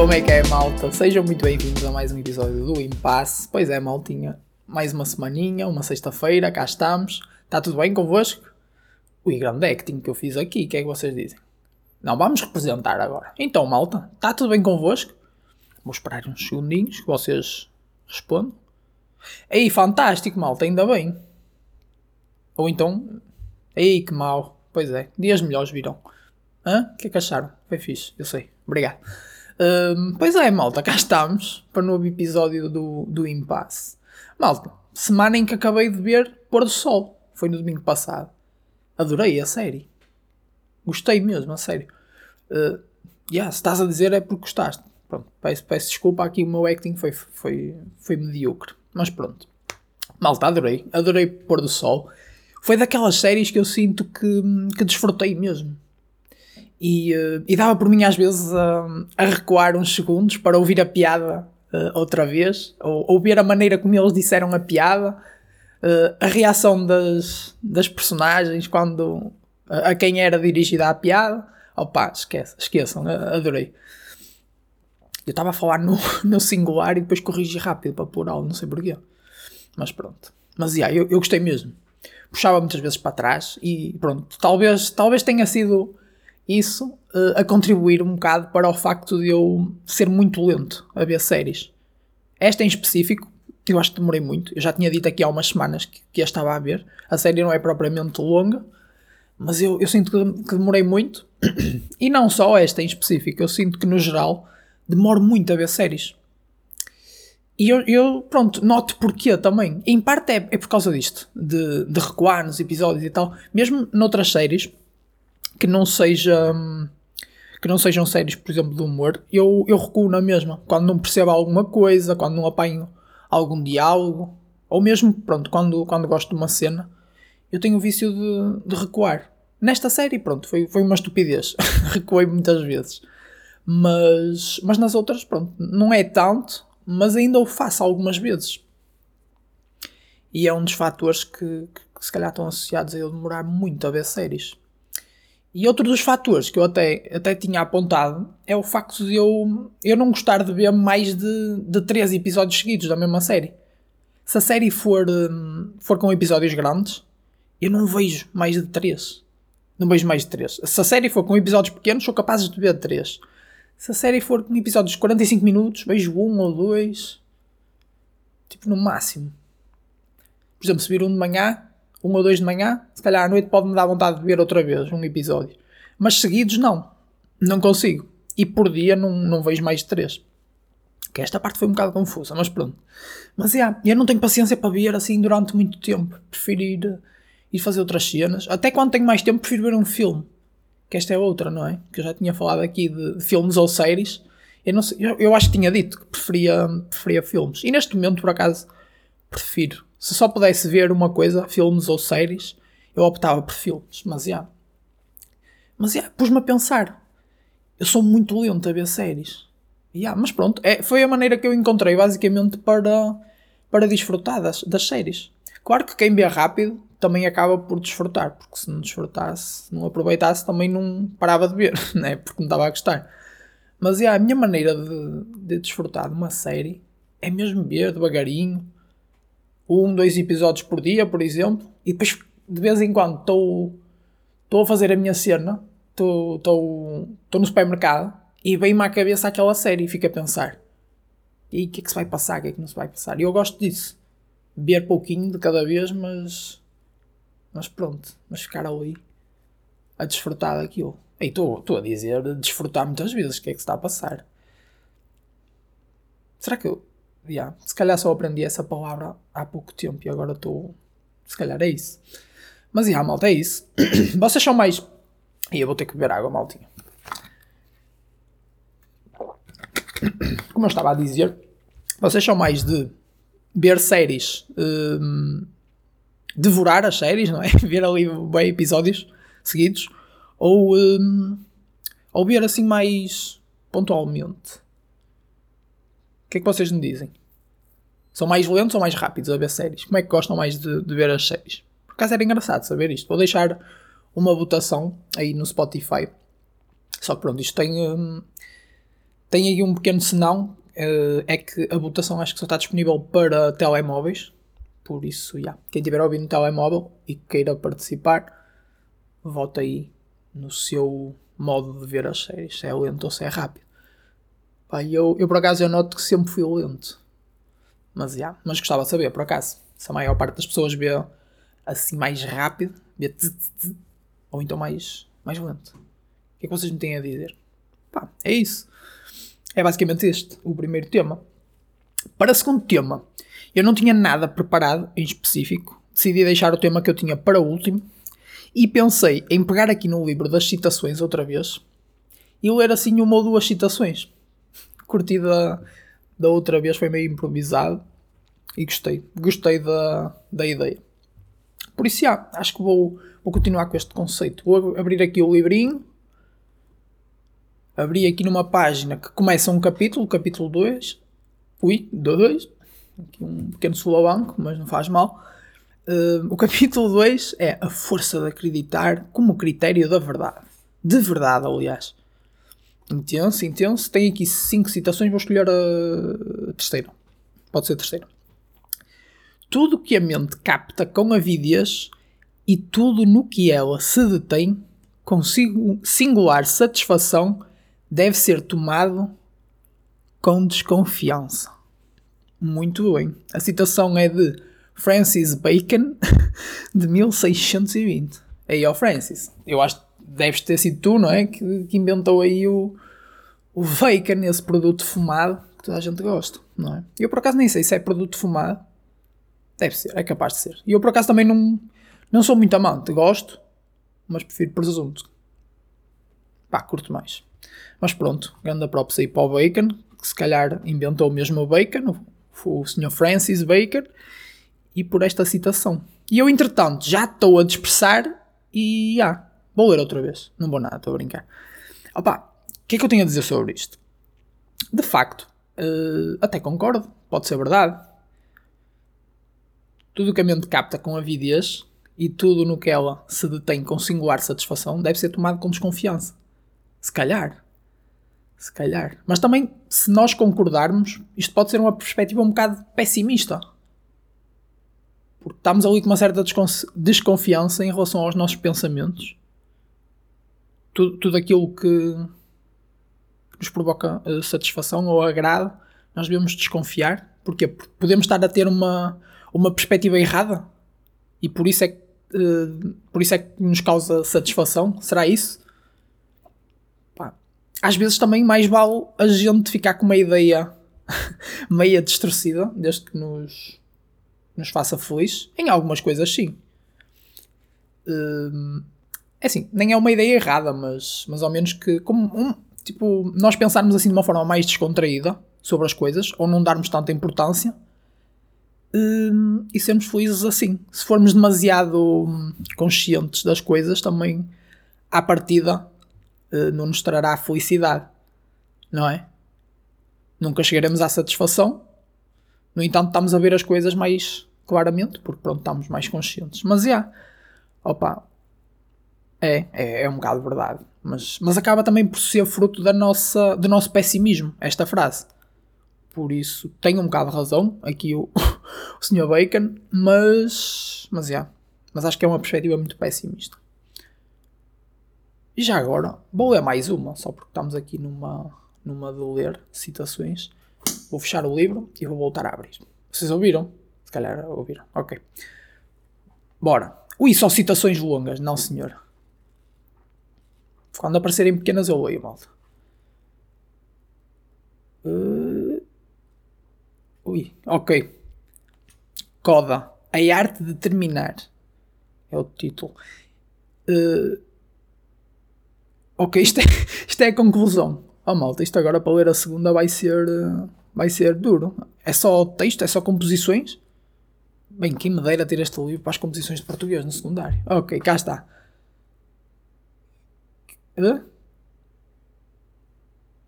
Como é que é, malta? Sejam muito bem-vindos a mais um episódio do Impasse. Pois é, maltinha, mais uma semaninha, uma sexta-feira, cá estamos. Está tudo bem convosco? Ui, grande acting que eu fiz aqui, o que é que vocês dizem? Não, vamos representar agora. Então, malta, está tudo bem convosco? Vou esperar uns segundinhos que vocês respondam. Ei, fantástico, malta, ainda bem. Ou então, ei, que mal. Pois é, dias melhores virão. Hã? O que é que acharam? Foi fixe, eu sei. Obrigado. Hum, pois é, malta, cá estamos para o novo episódio do, do Impasse. Malta, semana em que acabei de ver Pôr do Sol. Foi no domingo passado. Adorei a série. Gostei mesmo, a sério. Uh, yeah, se estás a dizer é porque gostaste. Pronto, peço, peço desculpa aqui, o meu acting foi, foi, foi medíocre. Mas pronto. Malta, adorei. Adorei Pôr do Sol. Foi daquelas séries que eu sinto que, que desfrutei mesmo. E, uh, e dava por mim às vezes a, a recuar uns segundos para ouvir a piada uh, outra vez, ou ouvir a maneira como eles disseram a piada, uh, a reação das, das personagens quando a quem era dirigida a piada. Opa, esquece, esqueçam, adorei. Eu estava a falar no, no singular e depois corrigi rápido para plural, não sei porquê. Mas pronto. Mas yeah, eu, eu gostei mesmo. Puxava muitas vezes para trás e pronto. Talvez, talvez tenha sido isso uh, a contribuir um bocado para o facto de eu ser muito lento a ver séries. Esta em específico, eu acho que demorei muito. Eu já tinha dito aqui há umas semanas que, que a estava a ver. A série não é propriamente longa, mas eu, eu sinto que, demorei muito. e não só esta em específico, eu sinto que no geral demoro muito a ver séries. E eu, eu, pronto, noto porquê também. Em parte é, é por causa disto, de, de recuar nos episódios e tal. Mesmo noutras séries, que não seja que não sejam séries, por exemplo, de humor, eu, eu recuo na mesma. Quando não percebo alguma coisa, quando não apanho algum diálogo, ou mesmo, pronto, quando, quando gosto de uma cena, eu tenho o vício de, de recuar. Nesta série, pronto, foi, foi uma estupidez. Recuei muitas vezes. Mas, mas nas outras, pronto, não é tanto, mas ainda o faço algumas vezes. E é um dos fatores que, que, que se calhar estão associados a eu demorar muito a ver séries. E outro dos fatores que eu até, até tinha apontado é o facto de eu, eu não gostar de ver mais de, de três episódios seguidos da mesma série. Se a série for, hum, for com episódios grandes, eu não vejo mais de três. Não vejo mais de três. Se a série for com episódios pequenos, sou capaz de ver três. Se a série for com episódios de 45 minutos, vejo um ou dois. Tipo, no máximo. Por exemplo, se vir um de manhã, um ou dois de manhã, se calhar à noite pode-me dar vontade de ver outra vez um episódio. Mas seguidos, não. Não consigo. E por dia não, não vejo mais de três. Que esta parte foi um bocado confusa, mas pronto. Mas é, yeah, eu não tenho paciência para ver assim durante muito tempo. Prefiro ir, ir fazer outras cenas. Até quando tenho mais tempo, prefiro ver um filme. Que esta é outra, não é? Que eu já tinha falado aqui de filmes ou séries. Eu, não sei, eu, eu acho que tinha dito que preferia, preferia filmes. E neste momento, por acaso, prefiro se só pudesse ver uma coisa, filmes ou séries, eu optava por filmes. Mas já. Mas yeah, pus-me a pensar. Eu sou muito lento a ver séries. Mas pronto, é, foi a maneira que eu encontrei basicamente para, para desfrutar das, das séries. Claro que quem vê rápido também acaba por desfrutar, porque se não desfrutasse, se não aproveitasse, também não parava de ver, né? porque não estava a gostar. Mas yeah, a minha maneira de, de desfrutar de uma série é mesmo ver devagarinho, um, dois episódios por dia, por exemplo, e depois de vez em quando estou a fazer a minha cena, estou no supermercado e vem-me à cabeça aquela série e fico a pensar: e o que é que se vai passar, o que é que não se vai passar? E eu gosto disso, ver pouquinho de cada vez, mas, mas pronto, mas ficar ali a desfrutar daquilo. E estou a dizer desfrutar muitas vezes, o que é que se está a passar? Será que eu yeah, se calhar só aprendi essa palavra há pouco tempo e agora estou. Se calhar é isso. Mas yeah, malta, é isso. Vocês são mais. E eu vou ter que beber água, maltinha. Como eu estava a dizer, vocês são mais de ver séries, um, devorar as séries, não é? ver ali bem episódios seguidos, ou, um, ou ver assim mais pontualmente. Que é que vocês me dizem? São mais lentos ou mais rápidos a ver séries? Como é que gostam mais de, de ver as séries? Por acaso era engraçado saber isto. Vou deixar uma votação aí no Spotify. Só que pronto, isto tem, hum, Tem aí um pequeno senão, uh, é que a votação acho que só está disponível para telemóveis. Por isso, yeah. quem tiver ouvido no telemóvel e queira participar, vota aí no seu modo de ver as séries, se é lento ou se é rápido. Pá, eu, eu por acaso eu noto que sempre fui lento. Mas, yeah, mas gostava de saber, por acaso, se a maior parte das pessoas vê assim mais rápido, vê tz, tz, tz, ou então mais, mais lento. O que é que vocês me têm a dizer? Pá, é isso. É basicamente este, o primeiro tema. Para o segundo tema, eu não tinha nada preparado em específico. Decidi deixar o tema que eu tinha para o último e pensei em pegar aqui no livro das citações outra vez e ler assim uma ou duas citações. Curti da, da outra vez, foi meio improvisado e gostei. Gostei da, da ideia. Por isso, já, acho que vou, vou continuar com este conceito. Vou abrir aqui o livrinho. Abri aqui numa página que começa um capítulo, capítulo 2. Ui, 2. Aqui um pequeno solavanco, mas não faz mal. Uh, o capítulo 2 é a força de acreditar como critério da verdade. De verdade, aliás. Intenso, intenso. Tem aqui 5 citações, vou escolher a terceira. Pode ser a terceira tudo que a mente capta com avidez e tudo no que ela se detém com singular satisfação deve ser tomado com desconfiança. Muito bem. A citação é de Francis Bacon, de 1620. Aí, ó Francis, eu acho deves ter sido tu, não é? Que, que inventou aí o, o bacon, esse produto fumado que toda a gente gosta, não é? Eu por acaso nem sei se é produto fumado, Deve ser, é capaz de ser. E eu por acaso também não, não sou muito amante, gosto, mas prefiro presunto. Pá, curto mais. Mas pronto, grande props aí para o Bacon, que se calhar inventou mesmo o Bacon, o, o Sr. Francis Bacon, e por esta citação. E eu, entretanto, já estou a dispersar e ah, vou ler outra vez. Não vou nada, estou a brincar. Opa, o que é que eu tenho a dizer sobre isto? De facto, uh, até concordo, pode ser verdade tudo que a mente capta com avidez e tudo no que ela se detém com singular satisfação deve ser tomado com desconfiança. Se calhar. Se calhar. Mas também, se nós concordarmos, isto pode ser uma perspectiva um bocado pessimista. Porque estamos ali com uma certa desconfiança em relação aos nossos pensamentos. Tudo, tudo aquilo que nos provoca uh, satisfação ou agrado, nós devemos desconfiar. Porquê? Porque podemos estar a ter uma, uma perspectiva errada e por isso é que, uh, por isso é que nos causa satisfação. Será isso? Pá. Às vezes também mais vale a gente ficar com uma ideia meia distorcida, desde que nos, nos faça feliz. Em algumas coisas, sim. Uh, é assim, nem é uma ideia errada, mas, mas ao menos que, como um, tipo, nós pensarmos assim de uma forma mais descontraída sobre as coisas, ou não darmos tanta importância, Hum, e sermos felizes assim. Se formos demasiado hum, conscientes das coisas, também à partida uh, não nos trará felicidade, não é? Nunca chegaremos à satisfação. No entanto, estamos a ver as coisas mais claramente, porque pronto, estamos mais conscientes. Mas já, yeah, opa, é, é, é um bocado verdade. Mas, mas acaba também por ser fruto da nossa, do nosso pessimismo, esta frase. Por isso, tem um bocado de razão aqui o, o Sr. Bacon, mas, mas, yeah, mas acho que é uma perspectiva muito pessimista. E já agora, vou ler mais uma, só porque estamos aqui numa, numa de ler citações. Vou fechar o livro e vou voltar a abrir. Vocês ouviram? Se calhar ouviram. Ok. Bora. Ui, só citações longas. Não, senhor. Quando aparecerem pequenas eu leio, malta. Uh... Ui, ok. Coda, a arte de terminar. É o título. Uh, ok, isto é, isto é a conclusão. Oh malta, isto agora para ler a segunda vai ser, uh, vai ser duro. É só texto, é só composições. Bem, quem me dera ter este livro para as composições de português no secundário. Ok, cá está.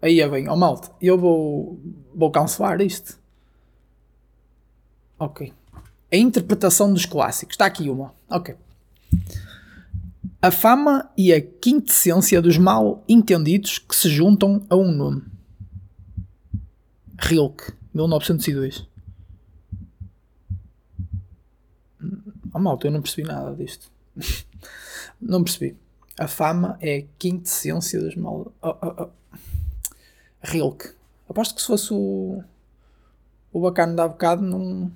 Aí é bem, oh malta, eu vou, vou cancelar isto. Ok. A interpretação dos clássicos. Está aqui uma. Ok. A fama e a quintessência dos mal entendidos que se juntam a um nome. Rilke, 1902. Oh malta, eu não percebi nada disto. não percebi. A fama é a quintessência das mal. Oh, oh, oh. Rilke. Aposto que se fosse o. O bacana da bocado, não.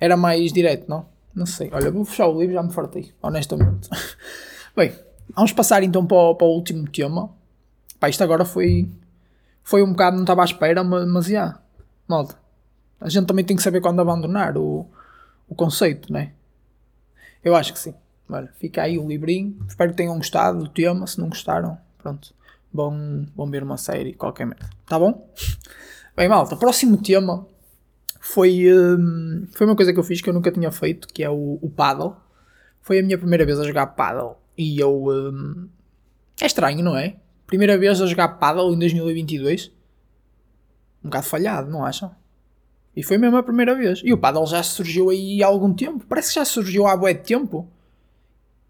Era mais direto, não? Não sei. Olha, vou fechar o livro, já me fartei, honestamente. Bem, vamos passar então para o, para o último tema. Pá, isto agora foi. Foi um bocado, não estava à espera, mas, mas já. Malta. A gente também tem que saber quando abandonar o, o conceito, né? Eu acho que sim. Olha, fica aí o livrinho. Espero que tenham gostado do tema. Se não gostaram, pronto. Vão, vão ver uma série, qualquer merda. Tá bom? Bem, malta, próximo tema foi, um, foi uma coisa que eu fiz que eu nunca tinha feito, que é o, o paddle. Foi a minha primeira vez a jogar paddle. E eu. Um, é estranho, não é? Primeira vez a jogar paddle em 2022. Um bocado falhado, não acham? E foi mesmo a primeira vez. E o paddle já surgiu aí há algum tempo. Parece que já surgiu há bué de tempo.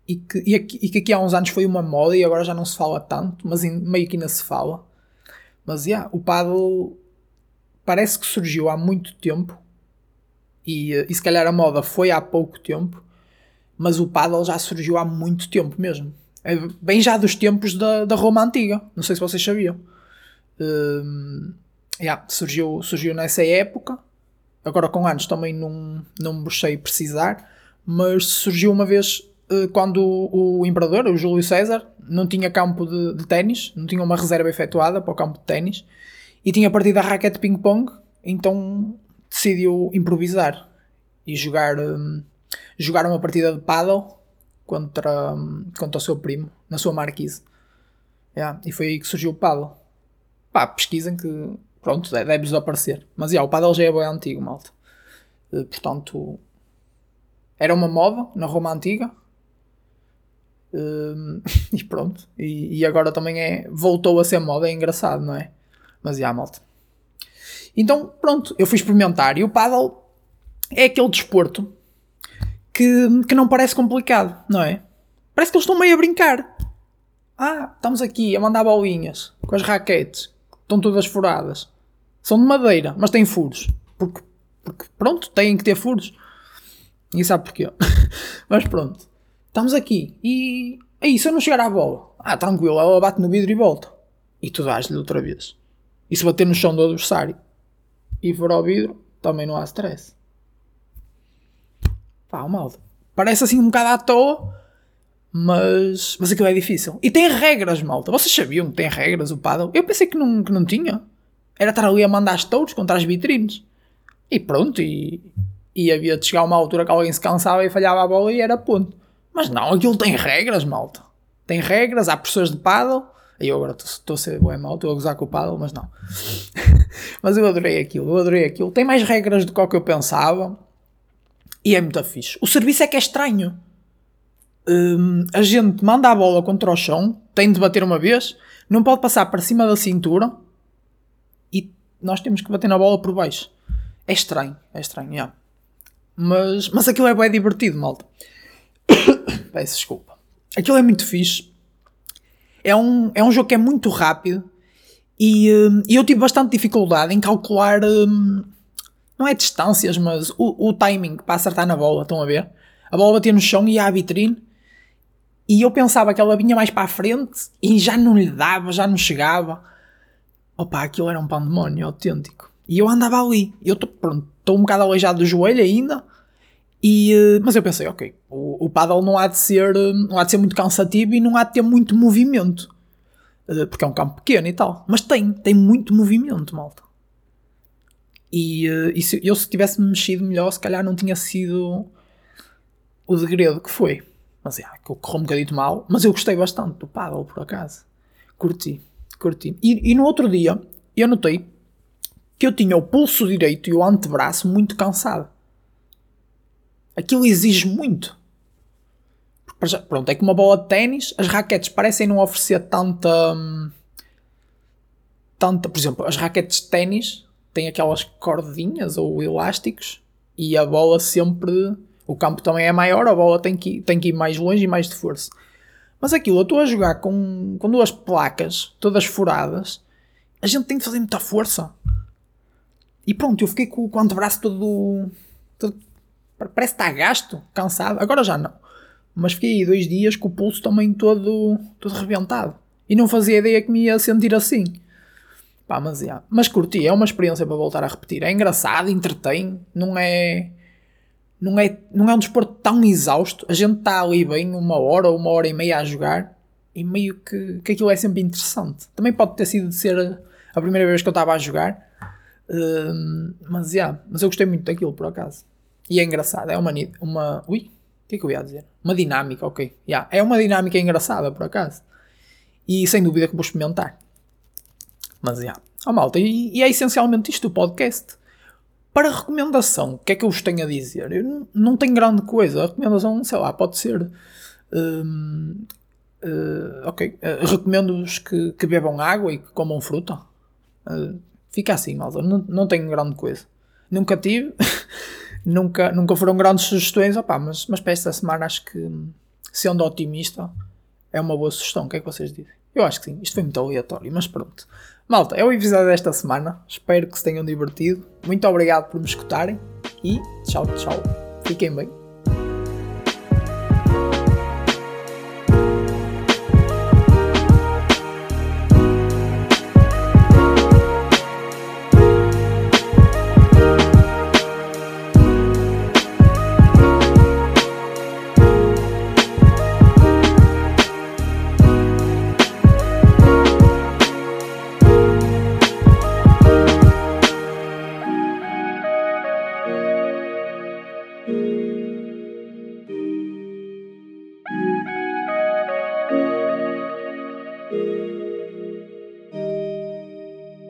E que, e, aqui, e que aqui há uns anos foi uma moda e agora já não se fala tanto, mas meio que ainda se fala. Mas, yeah, o paddle parece que surgiu há muito tempo e, e se calhar a moda foi há pouco tempo, mas o paddle já surgiu há muito tempo mesmo. É bem já dos tempos da, da Roma Antiga. Não sei se vocês sabiam. Um, yeah, surgiu, surgiu nessa época. Agora com anos também não, não me sei precisar. Mas surgiu uma vez quando o, imperador, o Júlio César, não tinha campo de, de ténis, não tinha uma reserva efetuada para o campo de ténis e tinha partido a raquete ping-pong, então decidiu improvisar e jogar, um, jogar uma partida de paddle contra, um, contra o seu primo, na sua marquise. Yeah, e foi aí que surgiu o paddle. Pá, pesquisem que, pronto, deve-vos aparecer. Mas yeah, o paddle já é bem antigo, malta. Uh, portanto, era uma moda na Roma Antiga. Uh, e pronto. E, e, agora também é. Voltou a ser moda, é engraçado, não é? Mas já, malta. Então, pronto, eu fui experimentar. E o paddle é aquele desporto que, que não parece complicado, não é? Parece que eles estão meio a brincar. Ah, estamos aqui a mandar bolinhas com as raquetes. Estão todas furadas. São de madeira, mas têm furos. Porque, porque pronto, têm que ter furos. E sabe porquê? mas pronto. Estamos aqui. E aí, se eu não chegar à bola? Ah, tranquilo, ela bate no vidro e volta. E tu dás-lhe outra vez. E se bater no chão do adversário e for ao vidro, também não há stress. Pá, malta. Parece assim um bocado à toa, mas, mas aquilo é difícil. E tem regras, malta. Vocês sabiam que tem regras o paddle? Eu pensei que não, que não tinha. Era estar ali a mandar as touros contra as vitrines. E pronto, e, e havia de chegar uma altura que alguém se cansava e falhava a bola e era ponto. Mas não, aquilo tem regras, malta. Tem regras, há pessoas de paddle eu agora estou a ser bem mal, estou a gozar com o paddle, mas não. mas eu adorei aquilo, eu adorei aquilo. Tem mais regras do que eu pensava. E é muito fixe. O serviço é que é estranho. Um, a gente manda a bola contra o chão, tem de bater uma vez, não pode passar para cima da cintura e nós temos que bater na bola por baixo. É estranho, é estranho, yeah. mas, mas aquilo é bem divertido, malta. Peço desculpa. Aquilo é muito fixe é um, é um jogo que é muito rápido e, um, eu tive bastante dificuldade em calcular, um, não é distâncias, mas o, o, timing para acertar na bola. Estão a ver? A bola batia no chão e ia à vitrine. E eu pensava que ela vinha mais para a frente e já não lhe dava, já não chegava. Opa, aquilo era um pandemónio autêntico. E eu andava ali. Eu estou um bocado aleijado do joelho ainda. E, eh, mas eu pensei, ok, o, o paddle não há, de ser, eh, não há de ser muito cansativo e não há de ter muito movimento. Eh, porque é um campo pequeno e tal. Mas tem, tem muito movimento, malta. E, e se eu se tivesse mexido melhor, se calhar não tinha sido o degredo que foi. Mas é, que correu um bocadinho mal. Mas eu gostei bastante do paddle, por acaso. Curti, curti. E, e no outro dia, eu notei que eu tinha o pulso direito e o antebraço muito cansado aquilo exige muito. Pronto, é que uma bola de ténis, as raquetes parecem não oferecer tanta. Hum, tanta. Por exemplo, as raquetes de ténis têm aquelas cordinhas ou elásticos e a bola sempre. O campo também é maior, a bola tem que, tem que ir mais longe e mais de força. Mas aquilo, eu estou a jogar com, com duas placas todas furadas, a gente tem de fazer muita força. e pronto, eu fiquei com, com o antebraço todo, todo. Parece que está gasto, cansado. Agora já não. Mas fiquei aí dois dias com o pulso também todo, todo rebentado. E não fazia ideia que me ia sentir assim. Pá, mas, mas curti, é uma experiência para voltar a repetir. É engraçado, entretém, não é. Não é, não é um desporto tão exausto. A gente está ali bem uma hora ou uma hora e meia a jogar e meio que, que aquilo é sempre interessante. Também pode ter sido de ser a primeira vez que eu estava a jogar, uh, mas, yeah, mas eu gostei muito daquilo por acaso. E é engraçado, é uma. uma ui, o que é que eu ia dizer? Uma dinâmica, ok. Yeah, é uma dinâmica engraçada por acaso. E sem dúvida que vou experimentar. Mas já. Yeah. Oh, malta, e, e, é essencialmente isto o podcast. Para recomendação, o que é que eu vos tenho a dizer? Eu não, tenho grande coisa. A recomendação, sei lá, pode ser. Um, uh, ok. Uh, Recomendo-vos que, que, bebam água e que comam fruta. Uh, fica assim, malta. Não, não tenho grande coisa. Nunca tive. nunca, nunca foram grandes sugestões. Mas, mas para esta semana acho que, sendo otimista, é uma boa sugestão. O que é que vocês dizem? Eu acho que sim. Isto foi muito aleatório, mas pronto. Malta, é o episódio desta semana. Espero que se tenham divertido. Muito obrigado por me escutarem e tchau, tchau. Fiquem bem.